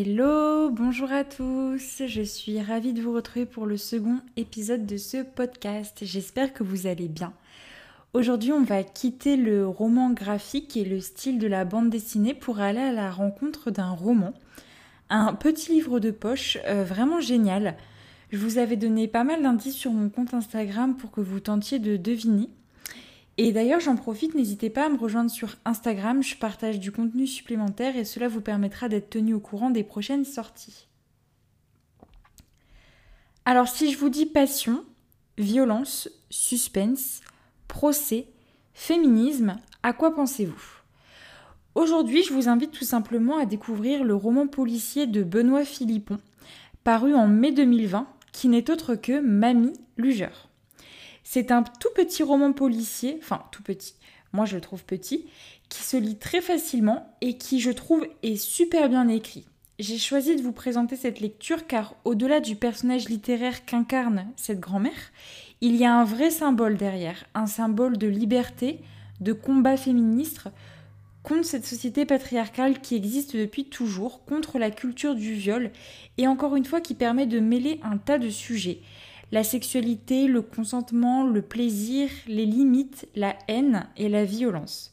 Hello, bonjour à tous, je suis ravie de vous retrouver pour le second épisode de ce podcast. J'espère que vous allez bien. Aujourd'hui, on va quitter le roman graphique et le style de la bande dessinée pour aller à la rencontre d'un roman, un petit livre de poche euh, vraiment génial. Je vous avais donné pas mal d'indices sur mon compte Instagram pour que vous tentiez de deviner. Et d'ailleurs, j'en profite, n'hésitez pas à me rejoindre sur Instagram, je partage du contenu supplémentaire et cela vous permettra d'être tenu au courant des prochaines sorties. Alors si je vous dis passion, violence, suspense, procès, féminisme, à quoi pensez-vous? Aujourd'hui, je vous invite tout simplement à découvrir le roman policier de Benoît Philippon, paru en mai 2020, qui n'est autre que Mamie Lugeur. C'est un tout petit roman policier, enfin tout petit, moi je le trouve petit, qui se lit très facilement et qui je trouve est super bien écrit. J'ai choisi de vous présenter cette lecture car au-delà du personnage littéraire qu'incarne cette grand-mère, il y a un vrai symbole derrière, un symbole de liberté, de combat féministe contre cette société patriarcale qui existe depuis toujours, contre la culture du viol, et encore une fois qui permet de mêler un tas de sujets la sexualité, le consentement, le plaisir, les limites, la haine et la violence.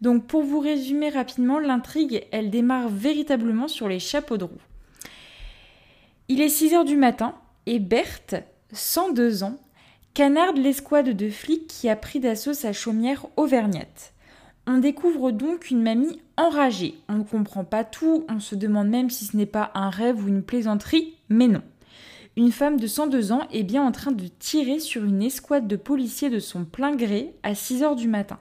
Donc pour vous résumer rapidement, l'intrigue, elle démarre véritablement sur les chapeaux de roue. Il est 6 heures du matin et Berthe, 102 ans, canarde l'escouade de flics qui a pris d'assaut sa chaumière auvergnate. On découvre donc une mamie enragée. On ne comprend pas tout, on se demande même si ce n'est pas un rêve ou une plaisanterie, mais non une femme de 102 ans est bien en train de tirer sur une escouade de policiers de son plein gré à 6 heures du matin.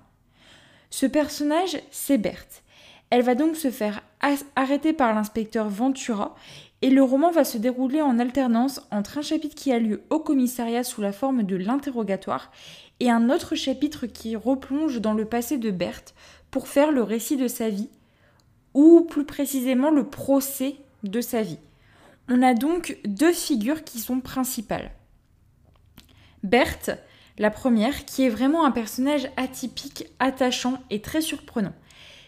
Ce personnage, c'est Berthe. Elle va donc se faire arrêter par l'inspecteur Ventura et le roman va se dérouler en alternance entre un chapitre qui a lieu au commissariat sous la forme de l'interrogatoire et un autre chapitre qui replonge dans le passé de Berthe pour faire le récit de sa vie, ou plus précisément le procès de sa vie. On a donc deux figures qui sont principales. Berthe, la première, qui est vraiment un personnage atypique, attachant et très surprenant.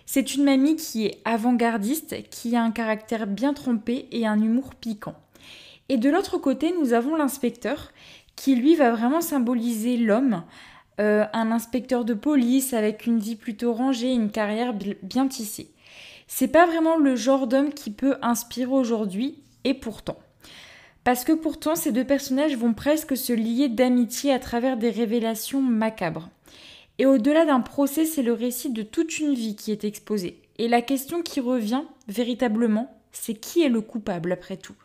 C'est une mamie qui est avant-gardiste, qui a un caractère bien trempé et un humour piquant. Et de l'autre côté, nous avons l'inspecteur, qui lui va vraiment symboliser l'homme, euh, un inspecteur de police avec une vie plutôt rangée, une carrière bien tissée. C'est pas vraiment le genre d'homme qui peut inspirer aujourd'hui, et pourtant. Parce que pourtant, ces deux personnages vont presque se lier d'amitié à travers des révélations macabres. Et au-delà d'un procès, c'est le récit de toute une vie qui est exposée. Et la question qui revient véritablement, c'est qui est le coupable après tout?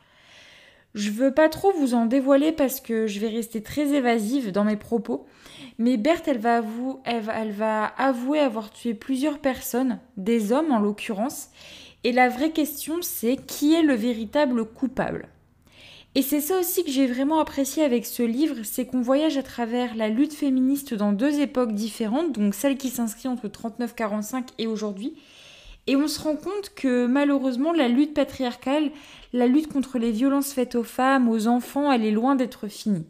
Je veux pas trop vous en dévoiler parce que je vais rester très évasive dans mes propos, mais Berthe, elle va avouer avoir tué plusieurs personnes, des hommes en l'occurrence, et la vraie question, c'est qui est le véritable coupable? Et c'est ça aussi que j'ai vraiment apprécié avec ce livre, c'est qu'on voyage à travers la lutte féministe dans deux époques différentes, donc celle qui s'inscrit entre 39-45 et aujourd'hui. Et on se rend compte que malheureusement, la lutte patriarcale, la lutte contre les violences faites aux femmes, aux enfants, elle est loin d'être finie.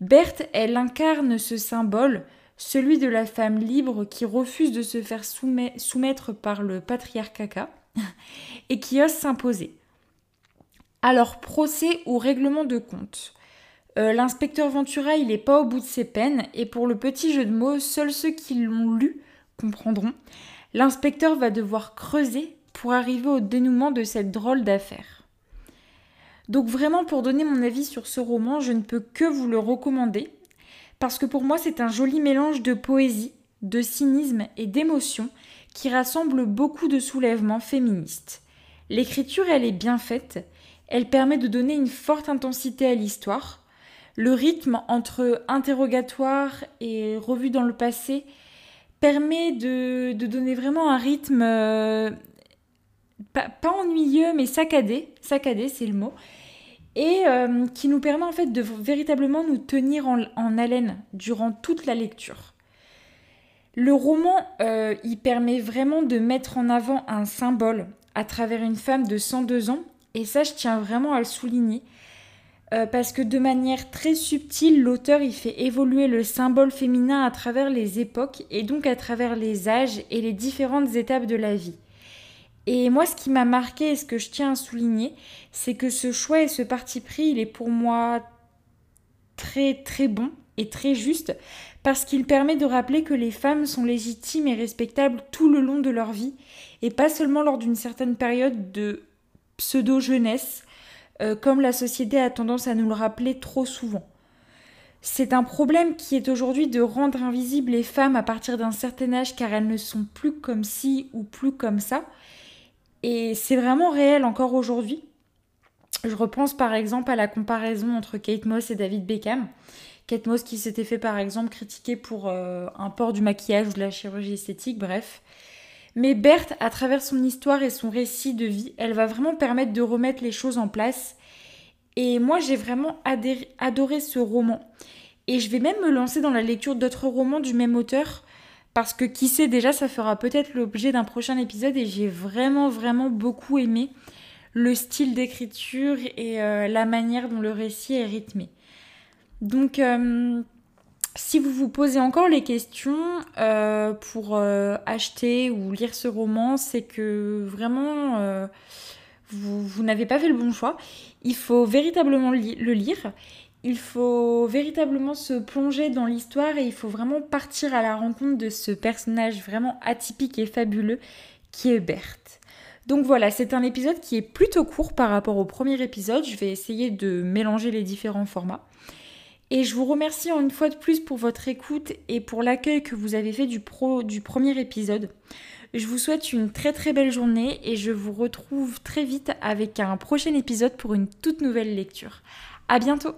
Berthe, elle incarne ce symbole, celui de la femme libre qui refuse de se faire soumettre par le patriarcat et qui ose s'imposer. Alors, procès ou règlement de compte euh, L'inspecteur Ventura, il n'est pas au bout de ses peines, et pour le petit jeu de mots, seuls ceux qui l'ont lu comprendront. L'inspecteur va devoir creuser pour arriver au dénouement de cette drôle d'affaire. Donc vraiment, pour donner mon avis sur ce roman, je ne peux que vous le recommander, parce que pour moi, c'est un joli mélange de poésie, de cynisme et d'émotion qui rassemble beaucoup de soulèvements féministes. L'écriture, elle est bien faite, elle permet de donner une forte intensité à l'histoire. Le rythme entre interrogatoire et revue dans le passé permet de, donner vraiment un rythme euh, pas, ennuyeux mais saccadé, saccadé c'est le mot, et euh, qui nous permet en fait de véritablement nous tenir en haleine durant toute la lecture. Le roman, euh, il permet vraiment de mettre en avant un symbole à travers une femme de 102 ans, et ça, je tiens vraiment à le souligner, euh, parce que de manière très subtile, l'auteur, il fait évoluer le symbole féminin à travers les époques, et donc à travers les âges et les différentes étapes de la vie. Et moi, ce qui m'a marqué et ce que je tiens à souligner, c'est que ce choix et ce parti pris, il est pour moi très très bon et très juste parce qu'il permet de rappeler que les femmes sont légitimes et respectables tout le long de leur vie et pas seulement lors d'une certaine période de pseudo-jeunesse, euh, comme la société a tendance à nous le rappeler trop souvent. C'est un problème qui est aujourd'hui de rendre invisibles les femmes à partir d'un certain âge car elles ne sont plus comme ci ou plus comme ça. Et c'est vraiment réel encore aujourd'hui. Je repense par exemple à la comparaison entre Kate Moss et David Beckham. Kate Moss qui s'était fait par exemple critiquer pour euh, un port du maquillage ou de la chirurgie esthétique, bref. Mais Berthe, à travers son histoire et son récit de vie, elle va vraiment permettre de remettre les choses en place. Et moi, j'ai vraiment adoré ce roman. Et je vais même me lancer dans la lecture d'autres romans du même auteur. Parce que qui sait déjà, ça fera peut-être l'objet d'un prochain épisode. Et j'ai vraiment, vraiment beaucoup aimé le style d'écriture et euh, la manière dont le récit est rythmé. Donc, euh, si vous vous posez encore les questions euh, pour acheter ou lire ce roman, c'est que vraiment vous n'avez pas fait le bon choix. Il faut véritablement le lire. Il faut véritablement se plonger dans l'histoire et il faut vraiment partir à la rencontre de ce personnage vraiment atypique et fabuleux qui est Berthe. Donc voilà, c'est un épisode qui est plutôt court par rapport au premier épisode. Je vais essayer de mélanger les différents formats. Et je vous remercie une fois de plus pour votre écoute et pour l'accueil que vous avez fait du, pro, du premier épisode. Je vous souhaite une très très belle journée et je vous retrouve très vite avec un prochain épisode pour une toute nouvelle lecture. À bientôt!